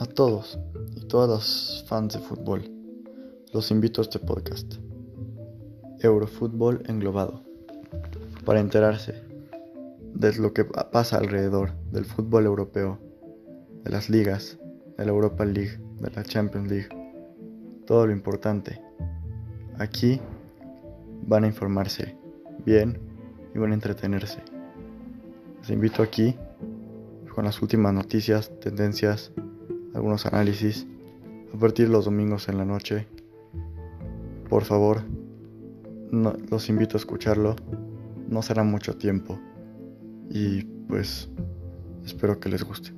A todos y todas las fans de fútbol, los invito a este podcast, Eurofútbol Englobado, para enterarse de lo que pasa alrededor del fútbol europeo, de las ligas, de la Europa League, de la Champions League, todo lo importante. Aquí van a informarse bien y van a entretenerse. Les invito aquí con las últimas noticias, tendencias, algunos análisis a partir los domingos en la noche. Por favor, los invito a escucharlo. No será mucho tiempo. Y pues espero que les guste.